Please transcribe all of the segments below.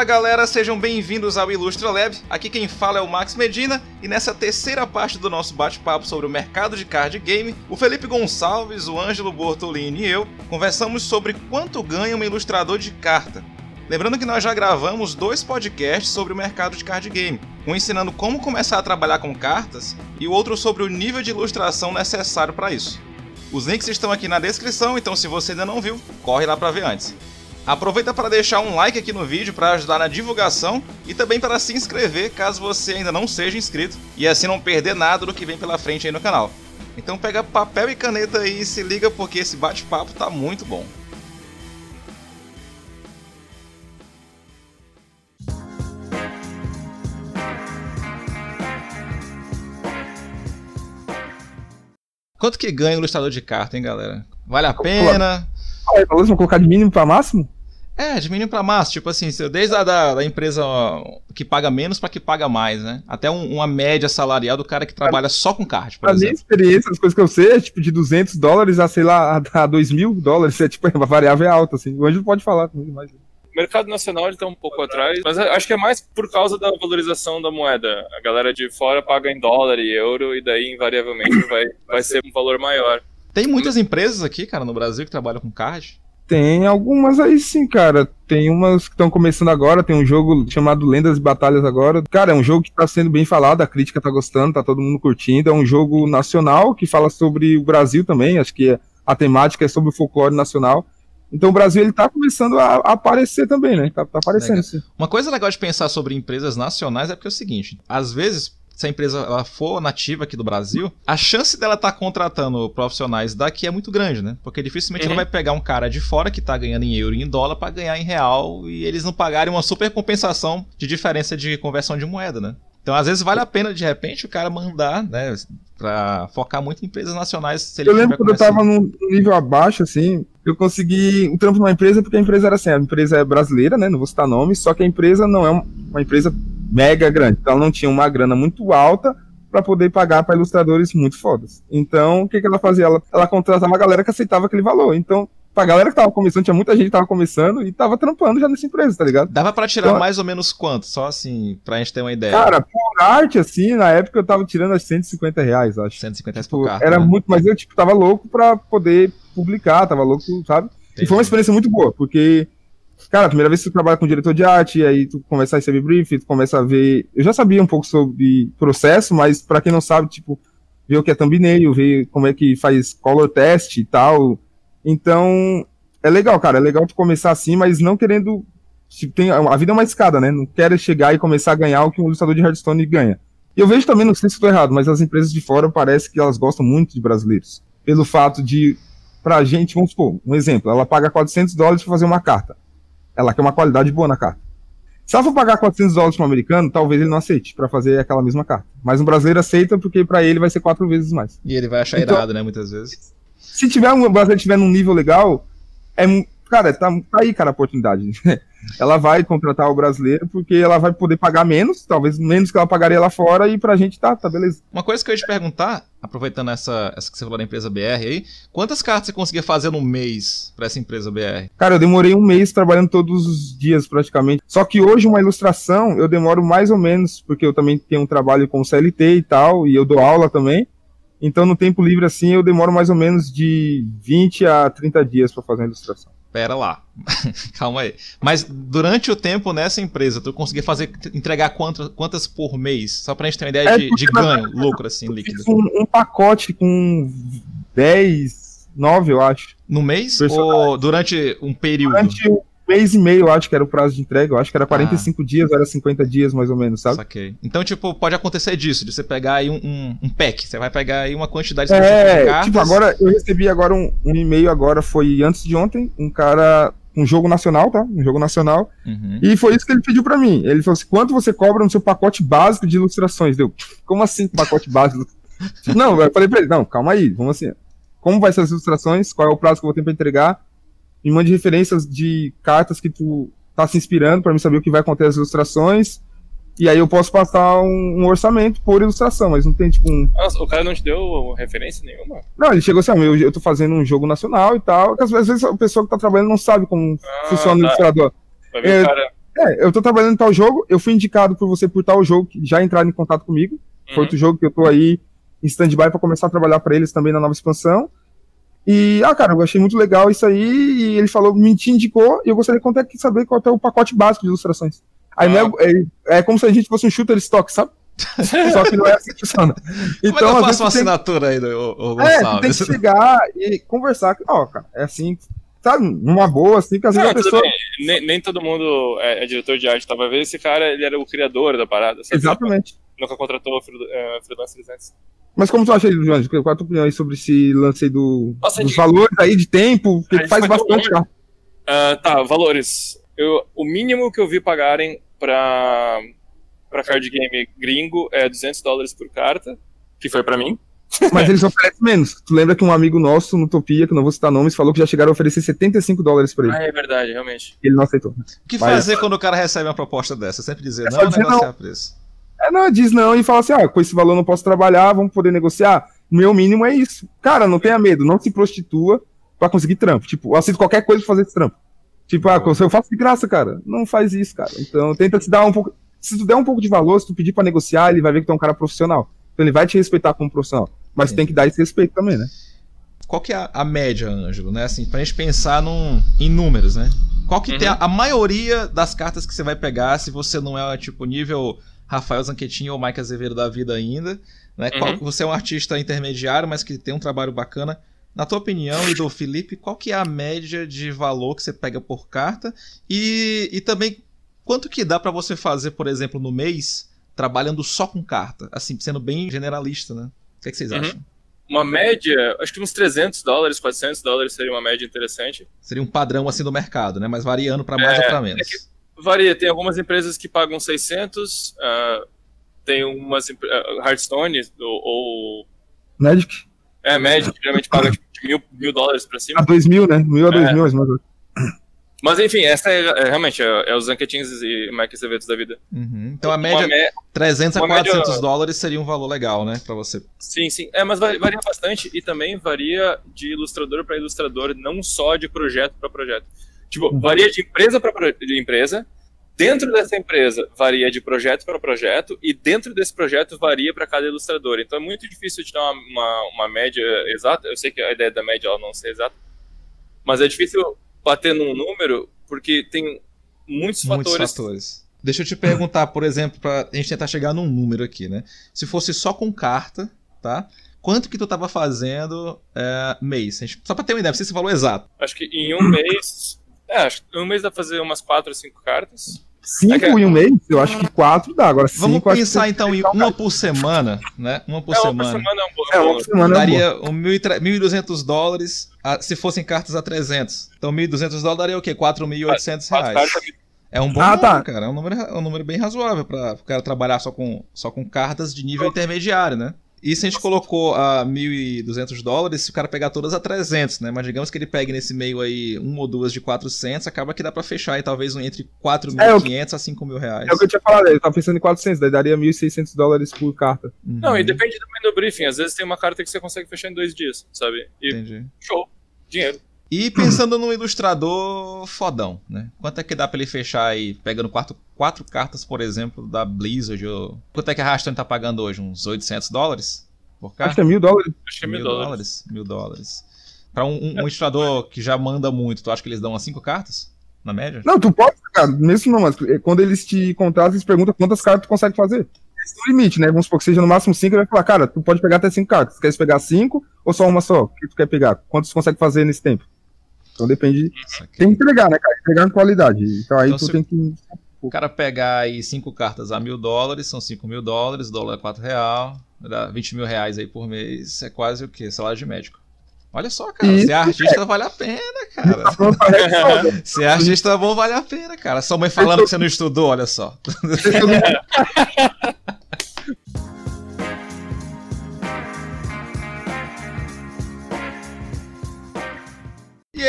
Fala galera, sejam bem-vindos ao Ilustra Lab. Aqui quem fala é o Max Medina e nessa terceira parte do nosso bate-papo sobre o mercado de card game, o Felipe Gonçalves, o Ângelo Bortolini e eu conversamos sobre quanto ganha um ilustrador de carta. Lembrando que nós já gravamos dois podcasts sobre o mercado de card game, um ensinando como começar a trabalhar com cartas e o outro sobre o nível de ilustração necessário para isso. Os links estão aqui na descrição, então se você ainda não viu, corre lá para ver antes. Aproveita para deixar um like aqui no vídeo para ajudar na divulgação e também para se inscrever caso você ainda não seja inscrito e assim não perder nada do que vem pela frente aí no canal. Então pega papel e caneta aí e se liga porque esse bate-papo tá muito bom. Quanto que ganha o ilustrador de carta, hein, galera? Vale a pena? Vamos colocar de mínimo para máximo? É, de mínimo para máximo. Tipo assim, desde a da, da empresa que paga menos para que paga mais, né? Até um, uma média salarial do cara que trabalha só com card, por a exemplo. A minha experiência, as coisas que eu sei, é tipo de 200 dólares a, sei lá, a 2 mil dólares. É tipo, a variável é alta, assim. O Anjo pode falar comigo mais. O mercado nacional ele tá um pouco atrás, mas acho que é mais por causa da valorização da moeda. A galera de fora paga em dólar e euro, e daí invariavelmente vai, vai ser um valor maior. Tem muitas empresas aqui, cara, no Brasil que trabalham com card. Tem algumas aí sim, cara. Tem umas que estão começando agora. Tem um jogo chamado Lendas e Batalhas agora. Cara, é um jogo que tá sendo bem falado, a crítica tá gostando, tá todo mundo curtindo. É um jogo nacional que fala sobre o Brasil também. Acho que a temática é sobre o folclore nacional. Então o Brasil ele tá começando a, aparecer também, né? Tá, tá aparecendo. Uma coisa legal de pensar sobre empresas nacionais é porque é o seguinte: às vezes se a empresa ela for nativa aqui do Brasil, a chance dela estar tá contratando profissionais daqui é muito grande, né? Porque dificilmente uhum. ela vai pegar um cara de fora que está ganhando em euro e em dólar para ganhar em real e eles não pagarem uma super compensação de diferença de conversão de moeda, né? Então, às vezes, vale a pena, de repente, o cara mandar, né? Pra focar muito em empresas nacionais. Se eu lembro quando eu tava num nível abaixo, assim, eu consegui um trampo numa empresa porque a empresa era assim, a empresa é brasileira, né? Não vou citar nome, só que a empresa não é uma empresa mega grande. Então ela não tinha uma grana muito alta para poder pagar para ilustradores muito fodas. Então, o que, que ela fazia? Ela, ela contratava uma galera que aceitava aquele valor. Então, pra galera que tava começando, tinha muita gente que tava começando e tava trampando já nessa empresa, tá ligado? Dava para tirar então, mais ou menos quanto? Só assim, pra gente ter uma ideia. Cara, por arte, assim, na época eu tava tirando as 150 reais, acho. 150 reais tipo, por carta. Era né? muito, mas eu, tipo, tava louco pra poder publicar, tava louco, sabe? Entendi. E foi uma experiência muito boa, porque Cara, a primeira vez que tu trabalha com diretor de arte, aí tu começa a receber brief, tu começa a ver. Eu já sabia um pouco sobre processo, mas para quem não sabe, tipo, ver o que é thumbnail, ver como é que faz color test e tal. Então, é legal, cara. É legal tu começar assim, mas não querendo. Tipo, tem, a vida é uma escada, né? Não quero chegar e começar a ganhar o que um ilustrador de Hearthstone ganha. E eu vejo também, não sei se estou errado, mas as empresas de fora parece que elas gostam muito de brasileiros. Pelo fato de, pra gente, vamos supor, um exemplo, ela paga 400 dólares para fazer uma carta. Ela quer uma qualidade boa na carta. Se ela for pagar 400 dólares para um americano, talvez ele não aceite para fazer aquela mesma carta. Mas um brasileiro aceita porque para ele vai ser quatro vezes mais. E ele vai achar então, irado, né, muitas vezes. Se tiver um brasileiro tiver num nível legal, é cara, tá, tá aí, cara, a oportunidade. ela vai contratar o brasileiro porque ela vai poder pagar menos, talvez menos que ela pagaria lá fora, e pra gente tá, tá beleza. Uma coisa que eu ia te perguntar, aproveitando essa, essa que você falou da empresa BR aí, quantas cartas você conseguia fazer no mês pra essa empresa BR? Cara, eu demorei um mês trabalhando todos os dias praticamente. Só que hoje uma ilustração eu demoro mais ou menos, porque eu também tenho um trabalho com CLT e tal, e eu dou aula também. Então, no tempo livre assim, eu demoro mais ou menos de 20 a 30 dias para fazer a ilustração. Pera lá, calma aí. Mas durante o tempo nessa empresa, tu conseguia fazer, entregar quantas, quantas por mês? Só pra gente ter uma ideia é de, de ganho, lucro, assim, líquido. Um, um, pacote com 10, 9, eu acho. No mês? Ou durante um período? Durante mês e meio, acho que era o prazo de entrega. Eu acho que era 45 ah. dias, era 50 dias mais ou menos, sabe? Saquei. Então, tipo, pode acontecer disso, de você pegar aí um, um, um pack. Você vai pegar aí uma quantidade é, de cartas. Tipo, agora, eu recebi agora um, um e-mail, agora foi antes de ontem, um cara um jogo nacional, tá? Um jogo nacional. Uhum. E foi isso que ele pediu para mim. Ele falou assim: quanto você cobra no seu pacote básico de ilustrações? Deu, como assim pacote básico? não, eu falei pra ele: não, calma aí, vamos assim. Como vai ser as ilustrações? Qual é o prazo que eu vou ter pra entregar? Me mande referências de cartas que tu tá se inspirando para me saber o que vai acontecer nas ilustrações. E aí eu posso passar um, um, orçamento por ilustração, mas não tem tipo um. Nossa, o cara não te deu referência nenhuma? Não, ele chegou assim, eu, eu tô fazendo um jogo nacional e tal, que às vezes a pessoa que tá trabalhando não sabe como ah, funciona tá. o ilustrador. Vai ver é, cara. É, eu tô trabalhando em tal jogo, eu fui indicado por você por tal jogo, que já entraram em contato comigo. Foi Uhum. outro jogo que eu tô aí em stand-by pra começar a trabalhar pra eles também na nova expansão. E, ah, cara, eu achei muito legal isso aí, e ele falou, me indicou, e eu gostaria de saber qual é o pacote básico de ilustrações. Aí Ah. não é, é, é como se a gente fosse um shooter stock, sabe? Só que não é assim que funciona. Como é que eu às faço uma tu tem- assinatura aí, ô, ô é, tu tem Gonçalves? que chegar e conversar. Ó, cara, é assim, sabe? Numa boa, assim, que às vezes Não, a pessoa. Nem, nem todo mundo é, é diretor de arte. Tava vendo esse cara, ele era o criador da parada. sabe? Exatamente. Nunca contratou é, Freelance 300. Mas como tu acha, João? Qual é a tua opinião aí sobre esse lance aí do, Nossa, dos de- valores aí de tempo? Porque faz bastante, cara. Ah, tá, valores. Eu, o mínimo que eu vi pagarem pra, pra card game gringo é 200 dólares por carta, que foi pra mim. Mas eles oferecem menos. Tu lembra que um amigo nosso no Utopia, que eu não vou citar nomes, falou que já chegaram a oferecer 75 dólares pra ele. Ah, é verdade, realmente. Ele não aceitou. O que Mas- fazer quando o cara recebe uma proposta dessa? Sempre dizer É não só ou dizer negociar preço. É, não, diz não e fala assim: ah, com esse valor eu não posso trabalhar, vamos poder negociar. O meu mínimo é isso. Cara, não tenha medo, não se prostitua pra conseguir trampo. Tipo, eu aceito qualquer coisa pra fazer esse trampo. Tipo, ah, se eu faço de graça, cara, não faz isso, cara. Então tenta se dar um pouco. Se tu der um pouco de valor, se tu pedir pra negociar, ele vai ver que tu é um cara profissional. Então ele vai te respeitar como profissional. Mas tem que dar esse respeito também, né? Qual que é a, a média, Ângelo, né? Assim, pra gente pensar num, em números, né? Qual que Uhum. tem a, a maioria das cartas que você vai pegar se você não é, tipo, nível Rafael Zanquetin ou Mike Azevedo da vida ainda, né? Qual- Uhum. você é um artista intermediário, mas que tem um trabalho bacana. Na tua opinião e do Felipe, qual que é a média de valor que você pega por carta? E, e também, quanto que dá pra você fazer, por exemplo, no mês, trabalhando só com carta? Assim, sendo bem generalista, né? O que, é que vocês Uhum. acham? Uma média, acho que uns 300 dólares, 400 dólares seria uma média interessante. Seria um padrão assim do mercado, né? Mas variando pra mais É, ou pra menos. é Varia, tem algumas empresas que pagam 600, ah, tem umas ah, Hearthstone ou, ou Magic? é Magic, geralmente paga tipo, de mil, mil dólares pra A cima. 2 mil, né? Mil a 2 É. mil, mas Mas enfim, essa é, é realmente é, é os Zanquetins e Mike Acevedos da vida. Uhum. Então a média, mé- 300 a uma média- 400 dólares seria um valor legal, né? Pra você. Sim, sim. É, mas va- varia bastante e também varia de ilustrador para ilustrador, não só de projeto para projeto. Tipo, varia de empresa para de empresa. Dentro dessa empresa varia de projeto para projeto e dentro desse projeto varia para cada ilustrador. Então é muito difícil de dar uma, uma, uma média exata. Eu sei que a ideia da média ela não ser exata, mas é difícil bater num número porque tem muitos, Muitos fatores. fatores. Deixa eu te perguntar, por exemplo, pra gente tentar chegar num número aqui, né? Se fosse só com carta, tá? Quanto que tu tava fazendo é, mês? Gente- Só pra ter uma ideia, não sei se falou exato. Acho que em um mês. É, acho que em um mês dá pra fazer umas 4 ou 5 cartas. 5 É que- em um mês, eu acho que 4 dá. Agora 5 Vamos pensar então em uma por semana, né? Uma por é, uma por semana. semana é um. É, é um uma bom- por semana é. Daria um 1.200 dólares a- se fossem cartas a 300. Então 1.200 dólares daria o quê? 4.800 quatro reais. É um bom Ah, número, tá. cara. É um número, é um número bem razoável para o cara trabalhar só com, só com cartas de nível intermediário, né? E se a gente colocou a 1.200 dólares, se o cara pegar todas a 300, né? Mas digamos que ele pegue nesse meio aí uma ou duas de 400, acaba que dá pra fechar aí talvez um entre 4.500 a 5 mil reais. É o que eu tinha falado, eu tava pensando em 400, daí daria 1.600 dólares por carta. Uhum, Não, e depende também do briefing. Às vezes tem uma carta que você consegue fechar em dois dias, sabe? E Entendi. show, dinheiro. E pensando no ilustrador fodão, né? Quanto é que dá pra ele fechar aí, pegando quatro, quatro cartas, por exemplo, da Blizzard? Ou... Quanto é que a Raston tá pagando hoje? Uns 800 dólares por Acho carta? que é 1.000 dólares. Acho que é mil dólares. Mil dólares. Pra um, um- um ilustrador que já manda muito, tu acha que eles dão umas cinco cartas? Na média? Não, tu pode, cara, mesmo não, mas é, quando eles te contratam, eles perguntam quantas cartas tu consegue fazer. Esse é o limite, né? Vamos supor que seja no máximo 5, ele vai falar, cara, tu pode pegar até 5 cartas. Tu queres pegar 5 ou só uma só? O que tu quer pegar? Quantos tu consegue fazer nesse tempo? Então depende. Tem que entregar, né, cara? Entregar em qualidade. Então aí Então, tu se- tem que. O cara pegar aí cinco cartas a mil dólares, são cinco mil dólares, dólar é quatro real, dá 20 mil reais aí por mês, é quase o quê? Salário de médico. Olha só, cara, Isso, ser artista vale a pena, cara. Ser artista bom vale a pena, cara. Sua mãe falando que você não estudou, olha só.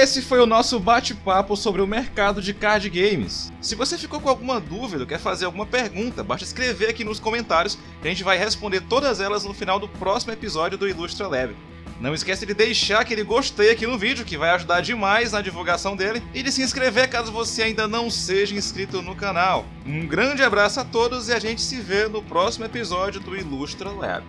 esse foi o nosso bate-papo sobre o mercado de card games. Se você ficou com alguma dúvida, quer fazer alguma pergunta, basta escrever aqui nos comentários que a gente vai responder todas elas no final do próximo episódio do Ilustra Lab. Não esquece de deixar aquele gostei aqui no vídeo, que vai ajudar demais na divulgação dele, e de se inscrever caso você ainda não seja inscrito no canal. Um grande abraço a todos e a gente se vê no próximo episódio do Ilustra Lab.